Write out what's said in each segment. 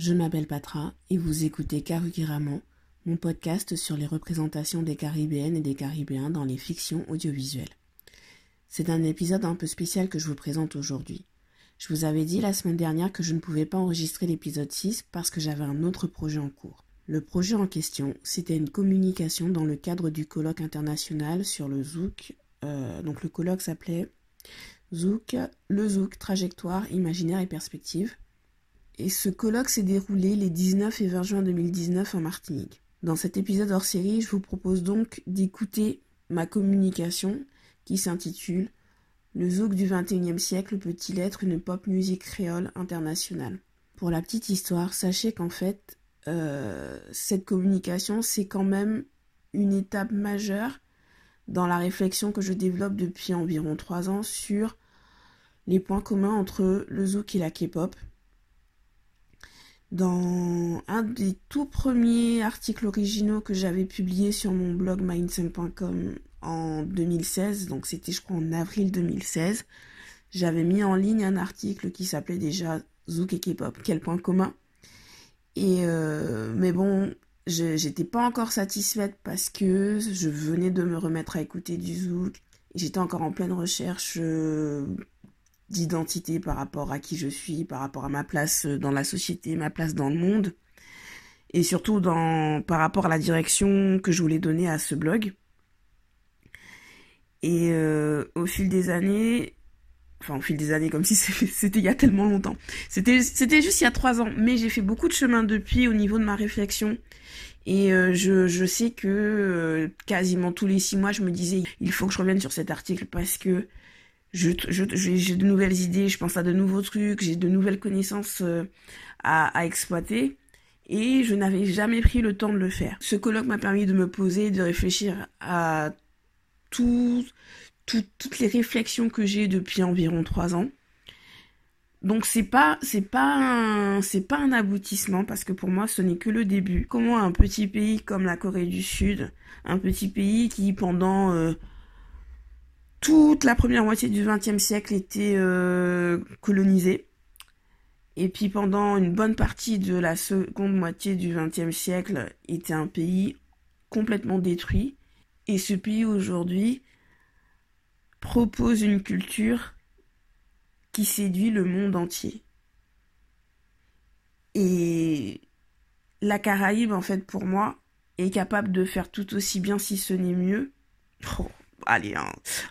je m'appelle Patra et vous écoutez Karukiraman, mon podcast sur les représentations des Caribéennes et des Caribéens dans les fictions audiovisuelles. C'est un épisode un peu spécial que je vous présente aujourd'hui. Je vous avais dit la semaine dernière que je ne pouvais pas enregistrer l'épisode 6 parce que j'avais un autre projet en cours. Le projet en question, c'était une communication dans le cadre du colloque international sur le Zouk. Euh, donc le colloque s'appelait Zouk, le Zouk, trajectoire, imaginaire et perspective. Et ce colloque s'est déroulé les 19 et 20 juin 2019 en Martinique. Dans cet épisode hors série, je vous propose donc d'écouter ma communication qui s'intitule Le zouk du 21e siècle peut-il être une pop musique créole internationale? Pour la petite histoire, sachez qu'en fait, euh, cette communication, c'est quand même une étape majeure dans la réflexion que je développe depuis environ trois ans sur les points communs entre le zouk et la K-pop dans un des tout premiers articles originaux que j'avais publié sur mon blog mindset.com en 2016, donc c'était je crois en avril 2016, j'avais mis en ligne un article qui s'appelait déjà Zouk et K-pop, quel point commun. Et euh, mais bon, j'étais pas encore satisfaite parce que je venais de me remettre à écouter du Zouk. J'étais encore en pleine recherche euh, d'identité par rapport à qui je suis, par rapport à ma place dans la société, ma place dans le monde, et surtout dans, par rapport à la direction que je voulais donner à ce blog. Et euh, au fil des années, enfin au fil des années, comme si c'était il y a tellement longtemps, c'était juste il y a trois ans, mais j'ai fait beaucoup de chemin depuis au niveau de ma réflexion. Et euh, je, sais que euh, quasiment tous les six mois, je me disais, il faut que je revienne sur cet article parce que j'ai je, j'ai de nouvelles idées, je pense à de nouveaux trucs, j'ai de nouvelles connaissances euh, à, à, exploiter et je n'avais jamais pris le temps de le faire. Ce colloque m'a permis de me poser, de réfléchir à tout, tout, toutes les réflexions que j'ai depuis environ trois ans. Donc c'est pas c'est pas c'est pas un aboutissement parce que pour moi ce n'est que le début. Comment un petit pays comme la Corée du Sud, un petit pays qui pendant euh, toute la première moitié du XXe siècle était euh, colonisée. Et puis pendant une bonne partie de la seconde moitié du XXe siècle était un pays complètement détruit. Et ce pays aujourd'hui propose une culture qui séduit le monde entier. Et la Caraïbe, en fait, pour moi, est capable de faire tout aussi bien, si ce n'est mieux. Oh, allez,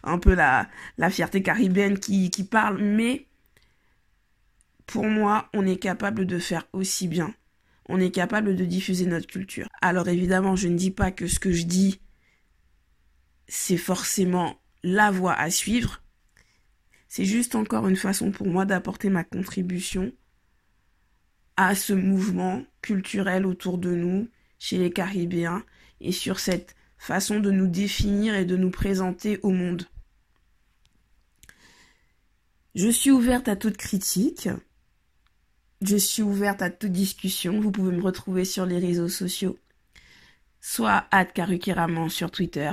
un, peu la, la fierté caribéenne qui, qui parle, mais pour moi, on est capable de faire aussi bien. On est capable de diffuser notre culture. Alors évidemment, je ne dis pas que ce que je dis, c'est forcément la voie à suivre. C'est juste encore une façon pour moi d'apporter ma contribution à ce mouvement culturel autour de nous, chez les Caribéens, et sur cette façon de nous définir et de nous présenter au monde. Je suis ouverte à toute critique. Je suis ouverte à toute discussion. Vous pouvez me retrouver sur les réseaux sociaux. Soit Karukiraman sur Twitter,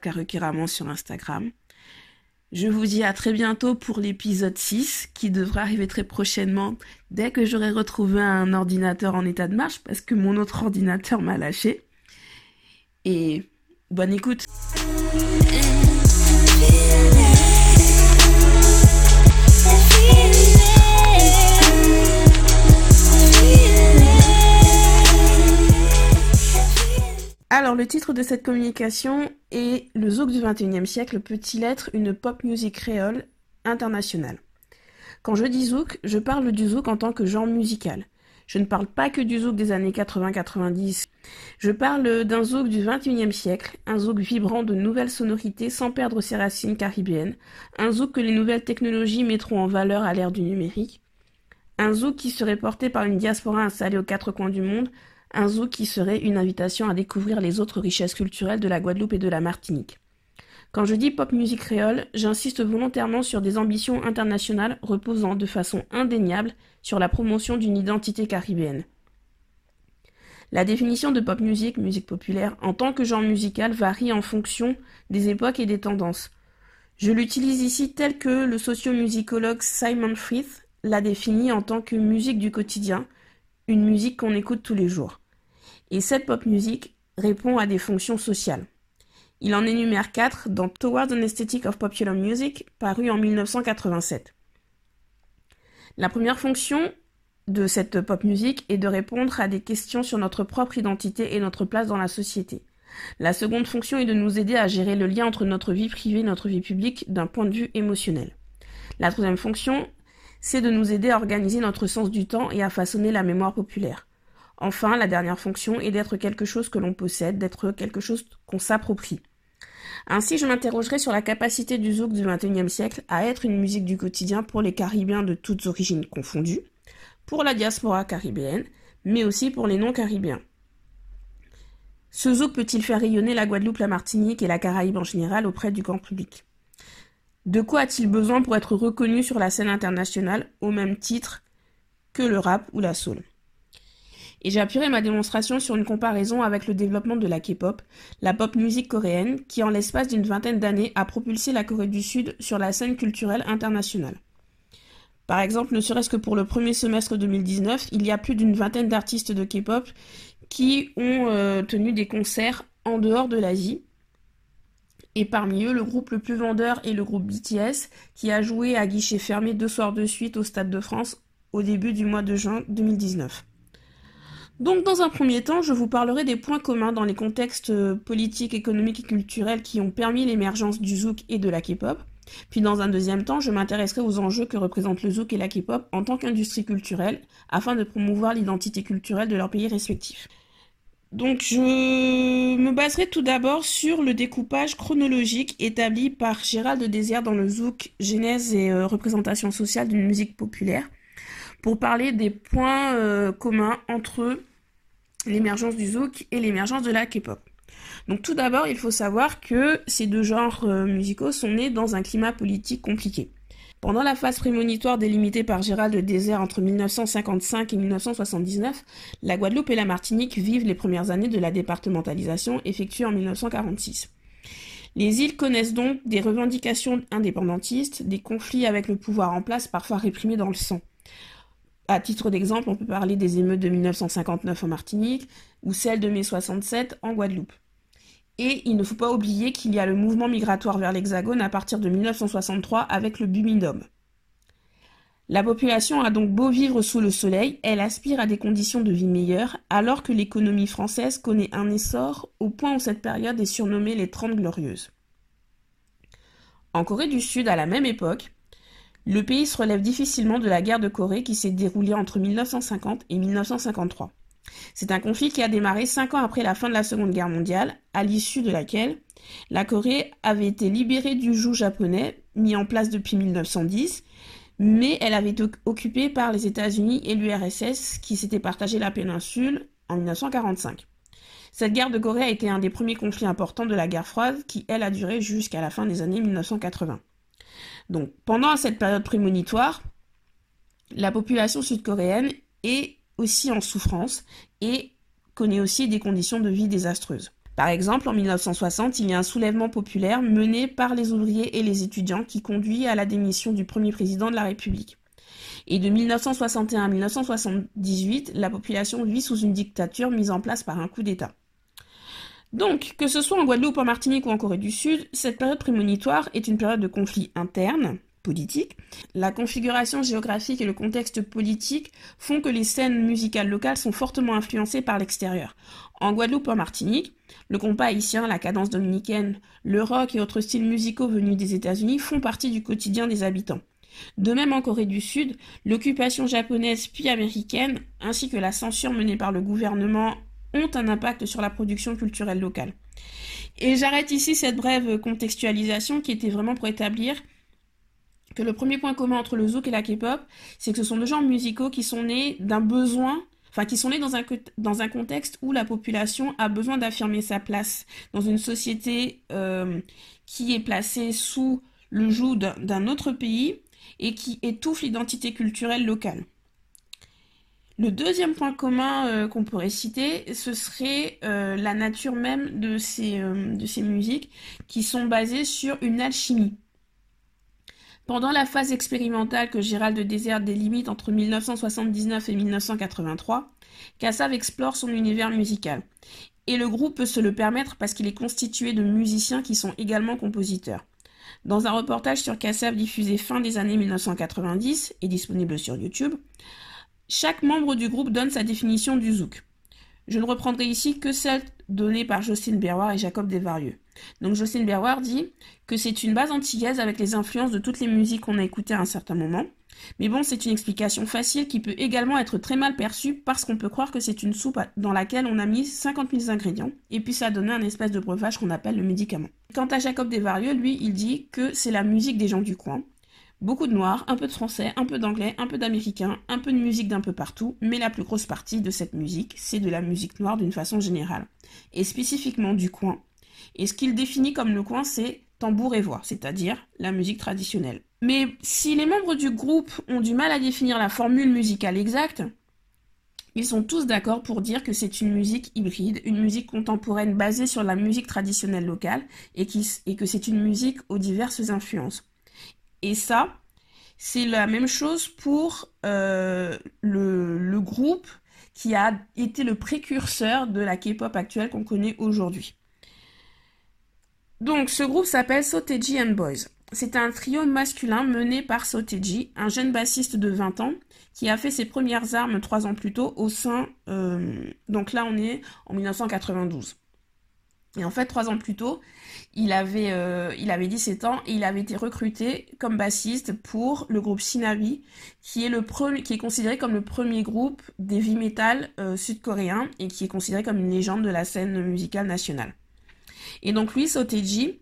Karukiraman sur Instagram. Je vous dis à très bientôt pour l'épisode 6 qui devrait arriver très prochainement dès que j'aurai retrouvé un ordinateur en état de marche parce que mon autre ordinateur m'a lâché. Et Bonne écoute. Alors, le titre de cette communication est Le zouk du XXIe siècle peut-il être une pop music créole internationale Quand je dis zouk, je parle du zouk en tant que genre musical. Je ne parle pas que du zouk des années 80-90. Je parle d'un zouk du 21e siècle, un zouk vibrant de nouvelles sonorités sans perdre ses racines caribéennes, un zouk que les nouvelles technologies mettront en valeur à l'ère du numérique, un zouk qui serait porté par une diaspora installée aux quatre coins du monde, un zouk qui serait une invitation à découvrir les autres richesses culturelles de la Guadeloupe et de la Martinique. Quand je dis pop musique créole, j'insiste volontairement sur des ambitions internationales reposant de façon indéniable sur la promotion d'une identité caribéenne. La définition de pop music, musique populaire, en tant que genre musical varie en fonction des époques et des tendances. Je l'utilise ici tel que le sociomusicologue Simon Frith l'a défini en tant que musique du quotidien, une musique qu'on écoute tous les jours. Et cette pop music répond à des fonctions sociales. Il en énumère quatre dans Towards an Aesthetic of Popular Music, paru en 1987. La première fonction de cette pop music est de répondre à des questions sur notre propre identité et notre place dans la société. La seconde fonction est de nous aider à gérer le lien entre notre vie privée et notre vie publique d'un point de vue émotionnel. La troisième fonction, c'est de nous aider à organiser notre sens du temps et à façonner la mémoire populaire. Enfin, la dernière fonction est d'être quelque chose que l'on possède, d'être quelque chose qu'on s'approprie. Ainsi, je m'interrogerai sur la capacité du zouk du XXIe siècle à être une musique du quotidien pour les Caribéens de toutes origines confondues, pour la diaspora caribéenne, mais aussi pour les non-caribéens. Ce zouk peut-il faire rayonner la Guadeloupe, la Martinique et la Caraïbe en général auprès du grand public? De quoi a-t-il besoin pour être reconnu sur la scène internationale au même titre que le rap ou la soul? Et j'ai ma démonstration sur une comparaison avec le développement de la K-pop, la pop musique coréenne, qui en l'espace d'une vingtaine d'années a propulsé la Corée du Sud sur la scène culturelle internationale. Par exemple, ne serait-ce que pour le premier semestre 2019, il y a plus d'une vingtaine d'artistes de K-pop qui ont euh, tenu des concerts en dehors de l'Asie. Et parmi eux, le groupe le plus vendeur est le groupe BTS, qui a joué à guichet fermé deux soirs de suite au Stade de France au début du mois de juin 2019. Donc dans un premier temps, je vous parlerai des points communs dans les contextes euh, politiques, économiques et culturels qui ont permis l'émergence du zouk et de la K-pop. Puis dans un deuxième temps, je m'intéresserai aux enjeux que représentent le zouk et la K-pop en tant qu'industrie culturelle, afin de promouvoir l'identité culturelle de leurs pays respectifs. Donc je me baserai tout d'abord sur le découpage chronologique établi par Gérald de Désert dans le zouk Genèse et euh, représentation sociale d'une musique populaire pour parler des points euh, communs entre l'émergence du zouk et l'émergence de la K-pop. Donc tout d'abord, il faut savoir que ces deux genres euh, musicaux sont nés dans un climat politique compliqué. Pendant la phase prémonitoire délimitée par Gérald de Désert entre 1955 et 1979, la Guadeloupe et la Martinique vivent les premières années de la départementalisation effectuée en 1946. Les îles connaissent donc des revendications indépendantistes, des conflits avec le pouvoir en place parfois réprimés dans le sang. À titre d'exemple, on peut parler des émeutes de 1959 en Martinique ou celles de mai 67 en Guadeloupe. Et il ne faut pas oublier qu'il y a le mouvement migratoire vers l'Hexagone à partir de 1963 avec le Bumidum. La population a donc beau vivre sous le soleil, elle aspire à des conditions de vie meilleures, alors que l'économie française connaît un essor au point où cette période est surnommée les Trente Glorieuses. En Corée du Sud, à la même époque, le pays se relève difficilement de la guerre de Corée qui s'est déroulée entre 1950 et 1953. C'est un conflit qui a démarré cinq ans après la fin de la Seconde Guerre mondiale, à l'issue de laquelle la Corée avait été libérée du joug japonais, mis en place depuis 1910, mais elle avait été occupée par les États-Unis et l'URSS qui s'étaient partagé la péninsule en 1945. Cette guerre de Corée a été un des premiers conflits importants de la guerre froide qui, elle, a duré jusqu'à la fin des années 1980. Donc pendant cette période prémonitoire, la population sud-coréenne est aussi en souffrance et connaît aussi des conditions de vie désastreuses. Par exemple, en 1960, il y a un soulèvement populaire mené par les ouvriers et les étudiants qui conduit à la démission du premier président de la République. Et de 1961 à 1978, la population vit sous une dictature mise en place par un coup d'État. Donc, que ce soit en Guadeloupe, en Martinique ou en Corée du Sud, cette période prémonitoire est une période de conflit interne, politique. La configuration géographique et le contexte politique font que les scènes musicales locales sont fortement influencées par l'extérieur. En Guadeloupe, en Martinique, le compas haïtien, la cadence dominicaine, le rock et autres styles musicaux venus des États-Unis font partie du quotidien des habitants. De même en Corée du Sud, l'occupation japonaise puis américaine, ainsi que la censure menée par le gouvernement ont un impact sur la production culturelle locale. Et j'arrête ici cette brève contextualisation qui était vraiment pour établir que le premier point commun entre le zouk et la K-pop, c'est que ce sont deux genres musicaux qui sont nés d'un besoin, enfin qui sont nés dans un, contexte où la population a besoin d'affirmer sa place dans une société euh, qui est placée sous le joug d'un autre pays et qui étouffe l'identité culturelle locale. Le deuxième point commun euh, qu'on pourrait citer, ce serait euh, la nature même de ces, euh, de ces musiques qui sont basées sur une alchimie. Pendant la phase expérimentale que Gérald de Désert délimite entre 1979 et 1983, Kassav explore son univers musical. Et le groupe peut se le permettre parce qu'il est constitué de musiciens qui sont également compositeurs. Dans un reportage sur Kassav diffusé fin des années 1990 et disponible sur YouTube, chaque membre du groupe donne sa définition du zouk. Je ne reprendrai ici que celle donnée par Jocelyne Berroir et Jacob Desvarieux. Donc Jocelyne Berroir dit que c'est une base antillaise avec les influences de toutes les musiques qu'on a écoutées à un certain moment. Mais bon, c'est une explication facile qui peut également être très mal perçue parce qu'on peut croire que c'est une soupe dans laquelle on a mis 50 000 ingrédients et puis ça a donné un espèce de breuvage qu'on appelle le médicament. Quant à Jacob Desvarieux, lui, il dit que c'est la musique des gens du coin. Beaucoup de noir, un peu de français, un peu d'anglais, un peu d'américain, un peu de musique d'un peu partout, mais la plus grosse partie de cette musique, c'est de la musique noire d'une façon générale, et spécifiquement du coin. Et ce qu'il définit comme le coin, c'est tambour et voix, c'est-à-dire la musique traditionnelle. Mais si les membres du groupe ont du mal à définir la formule musicale exacte, ils sont tous d'accord pour dire que c'est une musique hybride, une musique contemporaine basée sur la musique traditionnelle locale et, que c'est une musique aux diverses influences. Et ça, c'est la même chose pour euh, le, groupe qui a été le précurseur de la K-pop actuelle qu'on connaît aujourd'hui. Donc, ce groupe s'appelle Soteji and Boys. C'est un trio masculin mené par Soteji, un jeune bassiste de 20 ans, qui a fait ses premières armes trois ans plus tôt au sein... Euh, donc là, on est en 1992. Et en fait, trois ans plus tôt, il avait, euh, il avait 17 ans et il avait été recruté comme bassiste pour le groupe Shinabi, qui est, le qui est considéré comme le premier groupe d'heavy metal euh, sud-coréen et qui est considéré comme une légende de la scène musicale nationale. Et donc lui, Soteji,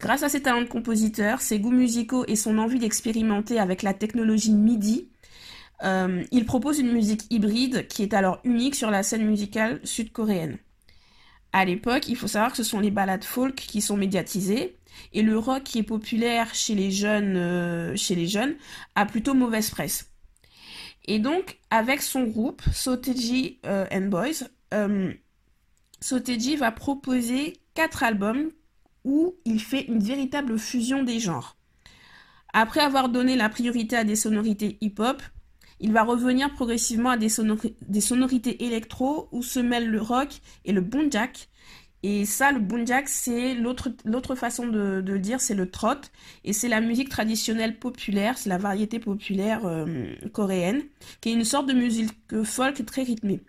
grâce à ses talents de compositeur, ses goûts musicaux et son envie d'expérimenter avec la technologie MIDI, euh, il propose une musique hybride qui est alors unique sur la scène musicale sud-coréenne. À l'époque, il faut savoir que ce sont les ballades folk qui sont médiatisées et le rock qui est populaire chez les jeunes, euh, a plutôt mauvaise presse. Et donc, avec son groupe, Soteji euh, and Boys, Soteji va proposer quatre albums où il fait une véritable fusion des genres. Après avoir donné la priorité à des sonorités hip-hop, il va revenir progressivement à des, sonorités électro où se mêlent le rock et le bonjak. Et ça, le bonjak, c'est l'autre façon de, le dire, c'est le trot. Et c'est la musique traditionnelle populaire, c'est la variété populaire euh, coréenne, qui est une sorte de musique folk très rythmée.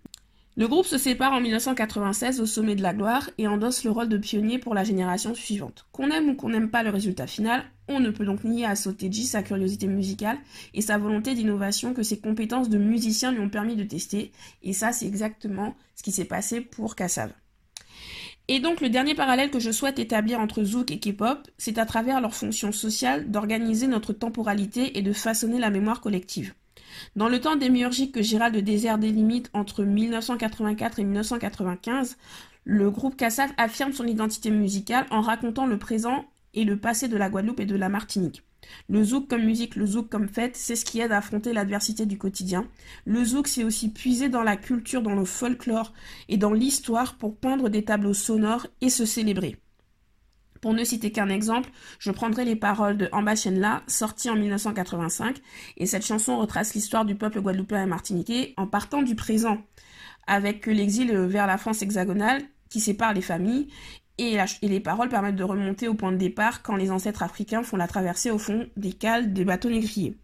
Le groupe se sépare en 1996 au sommet de la gloire et endosse le rôle de pionnier pour la génération suivante. Qu'on aime ou qu'on n'aime pas le résultat final, on ne peut donc nier à Soteji sa curiosité musicale et sa volonté d'innovation que ses compétences de musicien lui ont permis de tester, et ça c'est exactement ce qui s'est passé pour Kassav. Et donc le dernier parallèle que je souhaite établir entre Zouk et K-pop, c'est à travers leur fonction sociale d'organiser notre temporalité et de façonner la mémoire collective. Dans le temps démiurgique que Gérald de Désert délimite entre 1984 et 1995, le groupe Cassav affirme son identité musicale en racontant le présent et le passé de la Guadeloupe et de la Martinique. Le zouk comme musique, le zouk comme fête, c'est ce qui aide à affronter l'adversité du quotidien. Le zouk, c'est aussi puiser dans la culture, dans le folklore et dans l'histoire pour peindre des tableaux sonores et se célébrer. Pour ne citer qu'un exemple, je prendrai les paroles de Amba Chenla, sortie en 1985, et cette chanson retrace l'histoire du peuple guadeloupéen et martiniquais en partant du présent, avec l'exil vers la France hexagonale qui sépare les familles, et, les paroles permettent de remonter au point de départ quand les ancêtres africains font la traversée au fond des cales des bateaux négriers.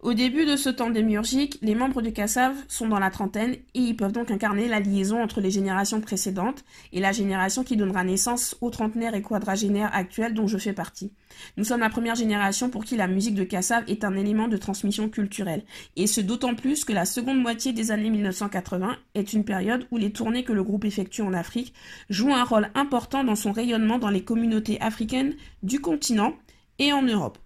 Au début de ce temps démiurgique, les membres du Cassav sont dans la trentaine et ils peuvent donc incarner la liaison entre les générations précédentes et la génération qui donnera naissance aux trentenaires et quadragénaires actuels dont je fais partie. Nous sommes la première génération pour qui la musique de Cassav est un élément de transmission culturelle, et ce d'autant plus que la seconde moitié des années 1980 est une période où les tournées que le groupe effectue en Afrique jouent un rôle important dans son rayonnement dans les communautés africaines du continent et en Europe.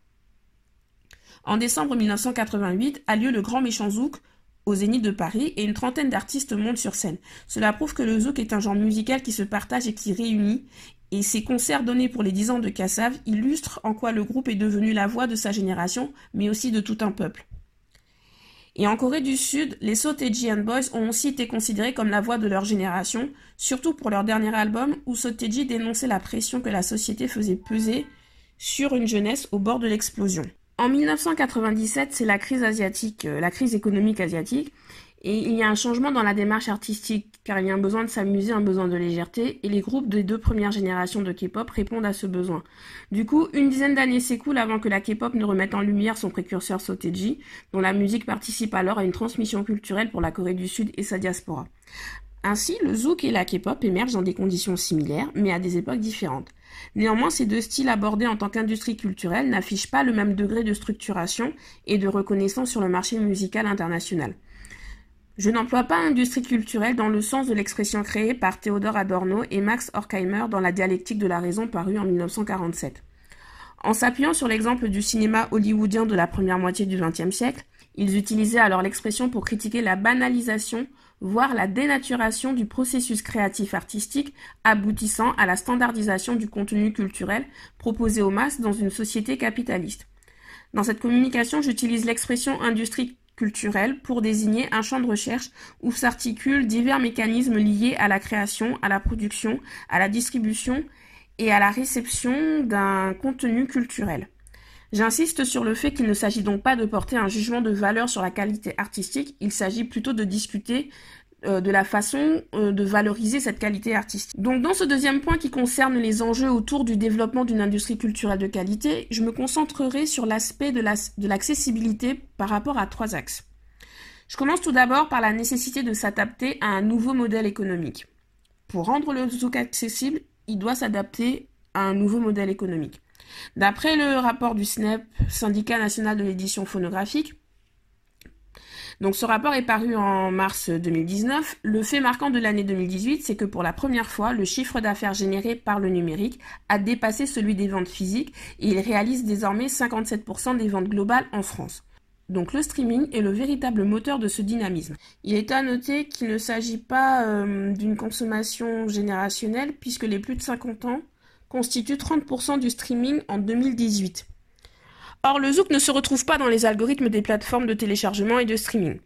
En décembre 1988 a lieu le Grand Méchant Zouk au Zénith de Paris et une trentaine d'artistes montent sur scène. Cela prouve que le zouk est un genre musical qui se partage et qui réunit, et ces concerts donnés pour les 10 ans de Kassav illustrent en quoi le groupe est devenu la voix de sa génération, mais aussi de tout un peuple. Et en Corée du Sud, les Soteji and Boys ont aussi été considérés comme la voix de leur génération, surtout pour leur dernier album où Soteji dénonçait la pression que la société faisait peser sur une jeunesse au bord de l'explosion. En 1997, c'est la crise asiatique, euh, la crise économique asiatique, et il y a un changement dans la démarche artistique, car il y a un besoin de s'amuser, un besoin de légèreté, et les groupes des deux premières générations de K-pop répondent à ce besoin. Du coup, une dizaine d'années s'écoulent avant que la K-pop ne remette en lumière son précurseur Soteji, dont la musique participe alors à une transmission culturelle pour la Corée du Sud et sa diaspora. Ainsi, le zouk et la K-pop émergent dans des conditions similaires, mais à des époques différentes. Néanmoins, ces deux styles abordés en tant qu'industrie culturelle n'affichent pas le même degré de structuration et de reconnaissance sur le marché musical international. Je n'emploie pas industrie culturelle dans le sens de l'expression créée par Théodore Adorno et Max Horkheimer dans La dialectique de la raison parue en 1947. En s'appuyant sur l'exemple du cinéma hollywoodien de la première moitié du XXe siècle, ils utilisaient alors l'expression pour critiquer la banalisation, voire la dénaturation du processus créatif artistique aboutissant à la standardisation du contenu culturel proposé aux masses dans une société capitaliste. Dans cette communication, j'utilise l'expression industrie culturelle pour désigner un champ de recherche où s'articulent divers mécanismes liés à la création, à la production, à la distribution et à la réception d'un contenu culturel. J'insiste sur le fait qu'il ne s'agit donc pas de porter un jugement de valeur sur la qualité artistique, il s'agit plutôt de discuter euh, de la façon euh, de valoriser cette qualité artistique. Donc dans ce deuxième point qui concerne les enjeux autour du développement d'une industrie culturelle de qualité, je me concentrerai sur l'aspect de l'accessibilité par rapport à trois axes. Je commence tout d'abord par la nécessité de s'adapter à un nouveau modèle économique. Pour rendre le zouk accessible, il doit s'adapter à un nouveau modèle économique. D'après le rapport du SNEP, Syndicat national de l'édition phonographique, donc ce rapport est paru en mars 2019. Le fait marquant de l'année 2018, c'est que pour la première fois, le chiffre d'affaires généré par le numérique a dépassé celui des ventes physiques et il réalise désormais 57% des ventes globales en France. Donc le streaming est le véritable moteur de ce dynamisme. Il est à noter qu'il ne s'agit pas euh, d'une consommation générationnelle puisque les plus de 50 ans constituent 30% du streaming en 2018. Or, le zouk ne se retrouve pas dans les algorithmes des plateformes de téléchargement et de streaming.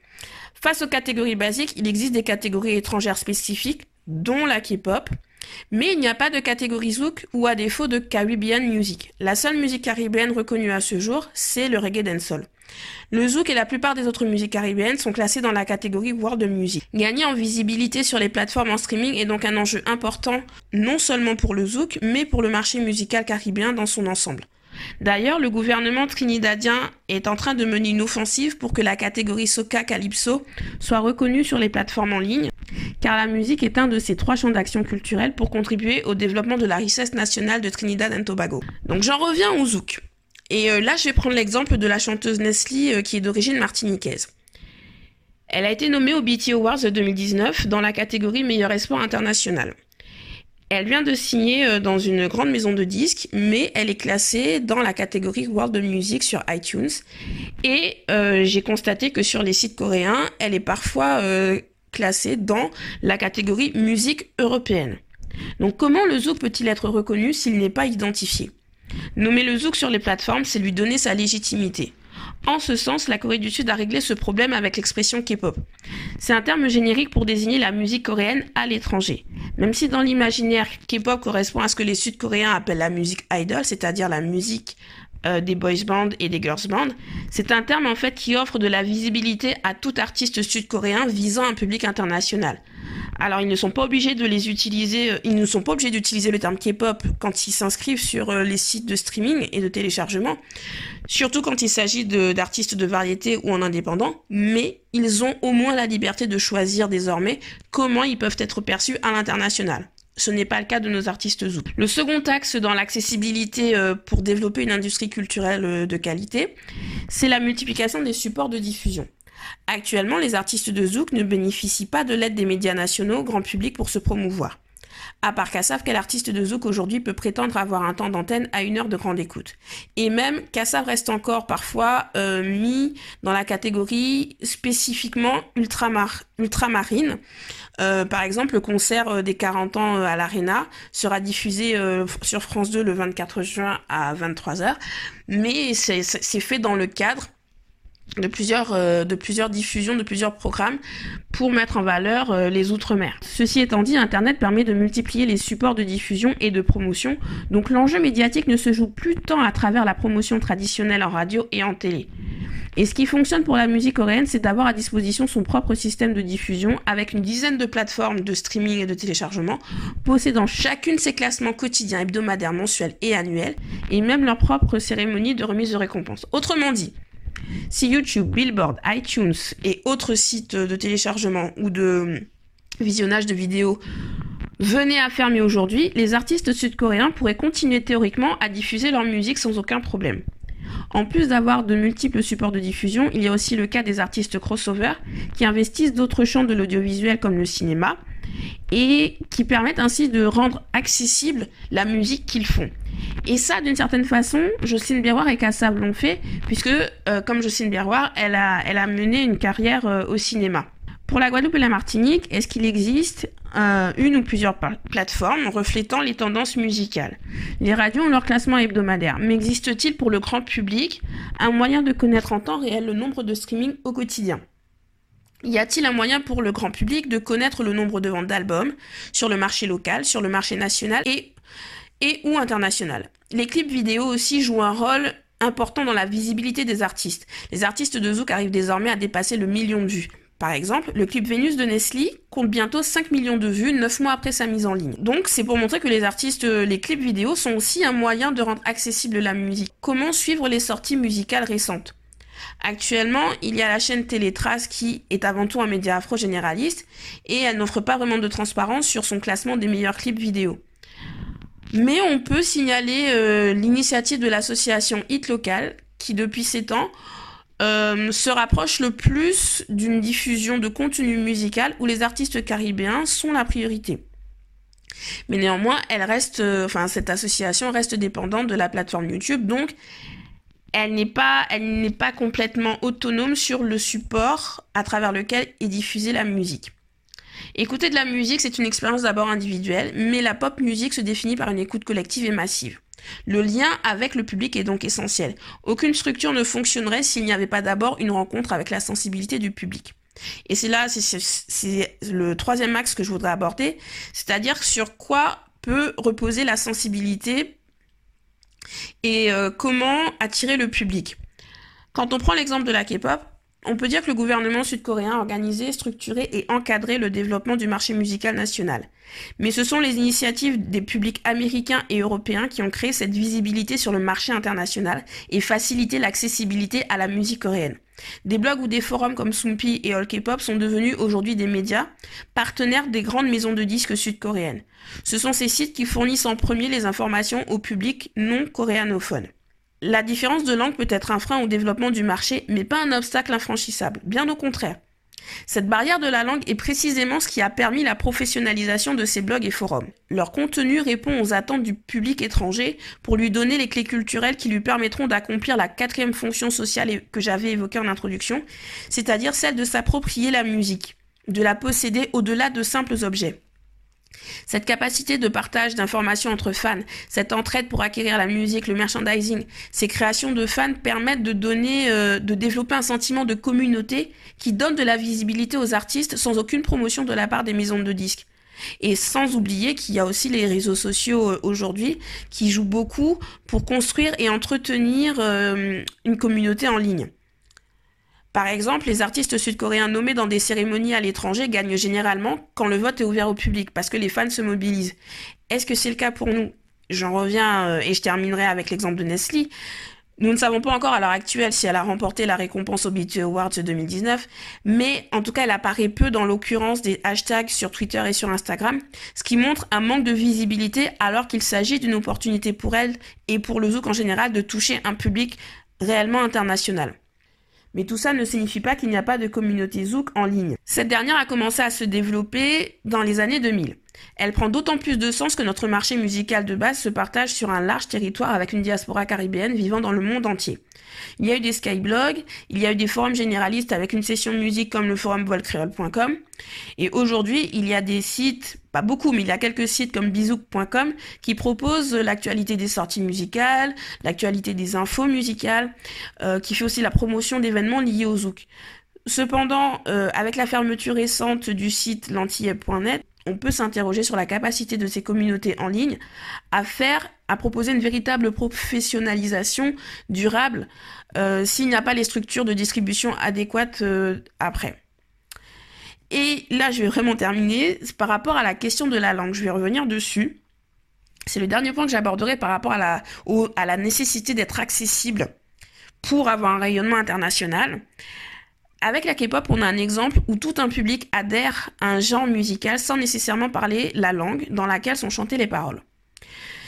Face aux catégories basiques, il existe des catégories étrangères spécifiques, dont la K-pop, mais il n'y a pas de catégorie zouk ou à défaut de Caribbean music. La seule musique caribéenne reconnue à ce jour, c'est le reggae dancehall. Le zouk et la plupart des autres musiques caribéennes sont classées dans la catégorie world music. Gagner en visibilité sur les plateformes en streaming est donc un enjeu important non seulement pour le zouk, mais pour le marché musical caribéen dans son ensemble. D'ailleurs, le gouvernement trinidadien est en train de mener une offensive pour que la catégorie Soca Calypso soit reconnue sur les plateformes en ligne, car la musique est un de ces trois champs d'action culturelle pour contribuer au développement de la richesse nationale de Trinidad et Tobago. Donc j'en reviens au zouk. Et euh, là, je vais prendre l'exemple de la chanteuse Nestlé euh, qui est d'origine martiniquaise. Elle a été nommée au BT Awards 2019 dans la catégorie Meilleur espoir international. Elle vient de signer euh, dans une grande maison de disques, mais elle est classée dans la catégorie World Music sur iTunes. Et j'ai constaté que sur les sites coréens, elle est parfois classée dans la catégorie musique européenne. Donc comment le zouk peut-il être reconnu s'il n'est pas identifié? Nommer le zouk sur les plateformes, c'est lui donner sa légitimité. En ce sens, la Corée du Sud a réglé ce problème avec l'expression K-pop. C'est un terme générique pour désigner la musique coréenne à l'étranger. Même si dans l'imaginaire, K-pop correspond à ce que les Sud-Coréens appellent la musique idol, c'est-à-dire la musique euh, des boys bands et des girls bands, c'est un terme en fait qui offre de la visibilité à tout artiste sud-coréen visant un public international. Alors ils ne sont pas obligés de les utiliser, euh, ils ne sont pas obligés d'utiliser le terme K-pop quand ils s'inscrivent sur euh, les sites de streaming et de téléchargement, surtout quand il s'agit d'artistes de, variété ou en indépendant, mais ils ont au moins la liberté de choisir désormais comment ils peuvent être perçus à l'international. Ce n'est pas le cas de nos artistes zouk. Le second axe dans l'accessibilité euh, pour développer une industrie culturelle de qualité, c'est la multiplication des supports de diffusion. Actuellement, les artistes de Zouk ne bénéficient pas de l'aide des médias nationaux grand public pour se promouvoir. À part Kassav, quel artiste de Zouk aujourd'hui peut prétendre avoir un temps d'antenne à une heure de grande écoute? Et même, Kassav reste encore parfois euh, mis dans la catégorie spécifiquement ultramarine. Euh, par exemple, le concert euh, des 40 ans à l'Arena sera diffusé sur France 2 le 24 juin à 23h, mais c'est fait dans le cadre de plusieurs, euh, de plusieurs diffusions, de plusieurs programmes pour mettre en valeur euh, les Outre-mer. Ceci étant dit, Internet permet de multiplier les supports de diffusion et de promotion, donc l'enjeu médiatique ne se joue plus tant à travers la promotion traditionnelle en radio et en télé. Et ce qui fonctionne pour la musique coréenne, c'est d'avoir à disposition son propre système de diffusion avec une dizaine de plateformes de streaming et de téléchargement, possédant chacune ses classements quotidiens, hebdomadaires, mensuels et annuels, et même leur propre cérémonie de remise de récompense. Autrement dit, si YouTube, Billboard, iTunes et autres sites de téléchargement ou de visionnage de vidéos venaient à fermer aujourd'hui, les artistes sud-coréens pourraient continuer théoriquement à diffuser leur musique sans aucun problème. En plus d'avoir de multiples supports de diffusion, il y a aussi le cas des artistes crossover qui investissent d'autres champs de l'audiovisuel comme le cinéma et qui permettent ainsi de rendre accessible la musique qu'ils font. Et ça, d'une certaine façon, Jocelyne Biroir et Kassab l'ont fait, puisque, euh, comme Jocelyne Biroir, elle a, mené une carrière euh, au cinéma. Pour la Guadeloupe et la Martinique, est-ce qu'il existe euh, une ou plusieurs plateformes reflétant les tendances musicales? Les radios ont leur classement hebdomadaire, mais existe-t-il pour le grand public un moyen de connaître en temps réel le nombre de streaming au quotidien? Y a-t-il un moyen pour le grand public de connaître le nombre de ventes d'albums sur le marché local, sur le marché national et ou international? Les clips vidéo aussi jouent un rôle important dans la visibilité des artistes. Les artistes de Zouk arrivent désormais à dépasser le million de vues. Par exemple, le clip Vénus de Nestlé compte bientôt 5 millions de vues 9 mois après sa mise en ligne. Donc c'est pour montrer que les artistes, les clips vidéo sont aussi un moyen de rendre accessible la musique. Comment suivre les sorties musicales récentes? Actuellement, il y a la chaîne Télétrace qui est avant tout un média afro-généraliste et elle n'offre pas vraiment de transparence sur son classement des meilleurs clips vidéo. Mais on peut signaler euh, l'initiative de l'association Hit Local, qui depuis 7 ans euh, se rapproche le plus d'une diffusion de contenu musical où les artistes caribéens sont la priorité. Mais néanmoins, elle reste, euh, enfin cette association reste dépendante de la plateforme YouTube, donc elle n'est pas, complètement autonome sur le support à travers lequel est diffusée la musique. Écouter de la musique, c'est une expérience d'abord individuelle, mais la pop musique se définit par une écoute collective et massive. Le lien avec le public est donc essentiel. Aucune structure ne fonctionnerait s'il n'y avait pas d'abord une rencontre avec la sensibilité du public. Et c'est là, c'est le troisième axe que je voudrais aborder, c'est-à-dire sur quoi peut reposer la sensibilité et euh, comment attirer le public? Quand on prend l'exemple de la K-pop, on peut dire que le gouvernement sud-coréen a organisé, structuré et encadré le développement du marché musical national. Mais ce sont les initiatives des publics américains et européens qui ont créé cette visibilité sur le marché international et facilité l'accessibilité à la musique coréenne. Des blogs ou des forums comme Sumpi et All sont devenus aujourd'hui des médias, partenaires des grandes maisons de disques sud-coréennes. Ce sont ces sites qui fournissent en premier les informations au public non coréanophone. La différence de langue peut être un frein au développement du marché, mais pas un obstacle infranchissable, bien au contraire. Cette barrière de la langue est précisément ce qui a permis la professionnalisation de ces blogs et forums. Leur contenu répond aux attentes du public étranger pour lui donner les clés culturelles qui lui permettront d'accomplir la quatrième fonction sociale que j'avais évoquée en introduction, c'est-à-dire celle de s'approprier la musique, de la posséder au-delà de simples objets. Cette capacité de partage d'informations entre fans, cette entraide pour acquérir la musique, le merchandising, ces créations de fans permettent de donner, euh, de développer un sentiment de communauté qui donne de la visibilité aux artistes sans aucune promotion de la part des maisons de disques. Et sans oublier qu'il y a aussi les réseaux sociaux euh, aujourd'hui qui jouent beaucoup pour construire et entretenir euh, une communauté en ligne. Par exemple, les artistes sud-coréens nommés dans des cérémonies à l'étranger gagnent généralement quand le vote est ouvert au public, parce que les fans se mobilisent. Est-ce que c'est le cas pour nous? J'en reviens euh, et je terminerai avec l'exemple de Nestlé. Nous ne savons pas encore à l'heure actuelle si elle a remporté la récompense BT Awards 2019, mais en tout cas elle apparaît peu dans l'occurrence des hashtags sur Twitter et sur Instagram, ce qui montre un manque de visibilité alors qu'il s'agit d'une opportunité pour elle et pour le zouk en général de toucher un public réellement international. Mais tout ça ne signifie pas qu'il n'y a pas de communauté Zouk en ligne. Cette dernière a commencé à se développer dans les années 2000. Elle prend d'autant plus de sens que notre marché musical de base se partage sur un large territoire avec une diaspora caribéenne vivant dans le monde entier. Il y a eu des skyblogs, il y a eu des forums généralistes avec une session de musique comme le forum volcreole.com. Et aujourd'hui, il y a des sites, pas beaucoup, mais il y a quelques sites comme bizouk.com qui proposent l'actualité des sorties musicales, l'actualité des infos musicales, euh, qui fait aussi la promotion d'événements liés au zouk. Cependant, euh, avec la fermeture récente du site lantille.net, on peut s'interroger sur la capacité de ces communautés en ligne à faire, à proposer une véritable professionnalisation durable euh, s'il n'y a pas les structures de distribution adéquates euh, après. Et là, je vais vraiment terminer par rapport à la question de la langue. Je vais revenir dessus. C'est le dernier point que j'aborderai par rapport à la, à la nécessité d'être accessible pour avoir un rayonnement international. Avec la K-pop, on a un exemple où tout un public adhère à un genre musical sans nécessairement parler la langue dans laquelle sont chantées les paroles.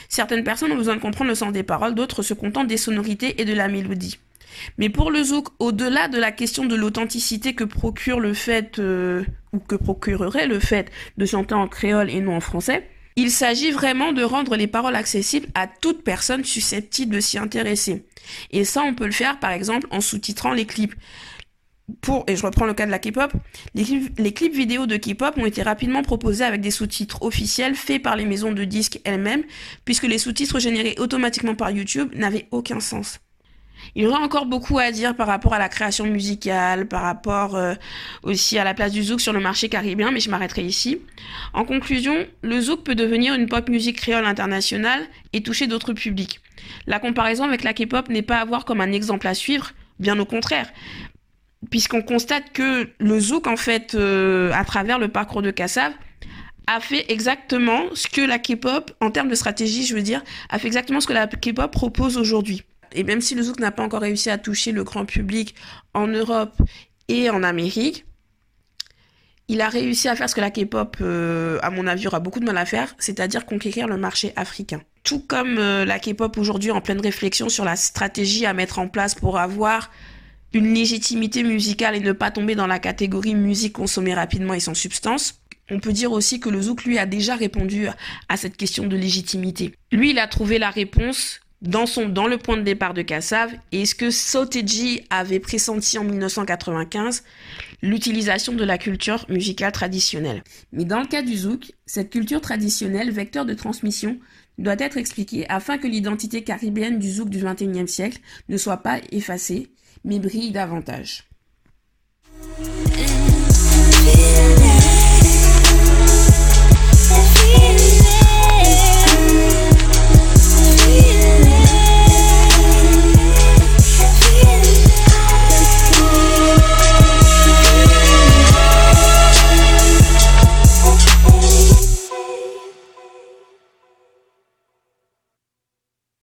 Certaines personnes ont besoin de comprendre le sens des paroles, d'autres se contentent des sonorités et de la mélodie. Mais pour le zouk, au-delà de la question de l'authenticité que procure le fait, euh, ou que procurerait le fait de chanter en créole et non en français, il s'agit vraiment de rendre les paroles accessibles à toute personne susceptible de s'y intéresser. Et ça, on peut le faire par exemple en sous-titrant les clips pour, et je reprends le cas de la K-pop, les, clips vidéo de K-pop ont été rapidement proposés avec des sous-titres officiels faits par les maisons de disques elles-mêmes, puisque les sous-titres générés automatiquement par YouTube n'avaient aucun sens. Il y aurait encore beaucoup à dire par rapport à la création musicale, par rapport euh, aussi à la place du zouk sur le marché caribéen, mais je m'arrêterai ici. En conclusion, le zouk peut devenir une pop musique créole internationale et toucher d'autres publics. La comparaison avec la K-pop n'est pas à voir comme un exemple à suivre, bien au contraire puisqu'on constate que le zouk, en fait, euh, à travers le parcours de Kassav, a fait exactement ce que la K-pop, en termes de stratégie, je veux dire, a fait exactement ce que la K-pop propose aujourd'hui. Et même si le zouk n'a pas encore réussi à toucher le grand public en Europe et en Amérique, il a réussi à faire ce que la K-pop, euh, à mon avis, aura beaucoup de mal à faire, c'est-à-dire conquérir le marché africain. Tout comme euh, la K-pop aujourd'hui en pleine réflexion sur la stratégie à mettre en place pour avoir une légitimité musicale et ne pas tomber dans la catégorie musique consommée rapidement et sans substance. On peut dire aussi que le zouk, lui, a déjà répondu à cette question de légitimité. Lui, il a trouvé la réponse dans son dans le point de départ de Kassav et ce que Soteji avait pressenti en 1995 l'utilisation de la culture musicale traditionnelle. Mais dans le cas du zouk, cette culture traditionnelle, vecteur de transmission, doit être expliquée afin que l'identité caribéenne du zouk du XXIe siècle ne soit pas effacée mais brille davantage.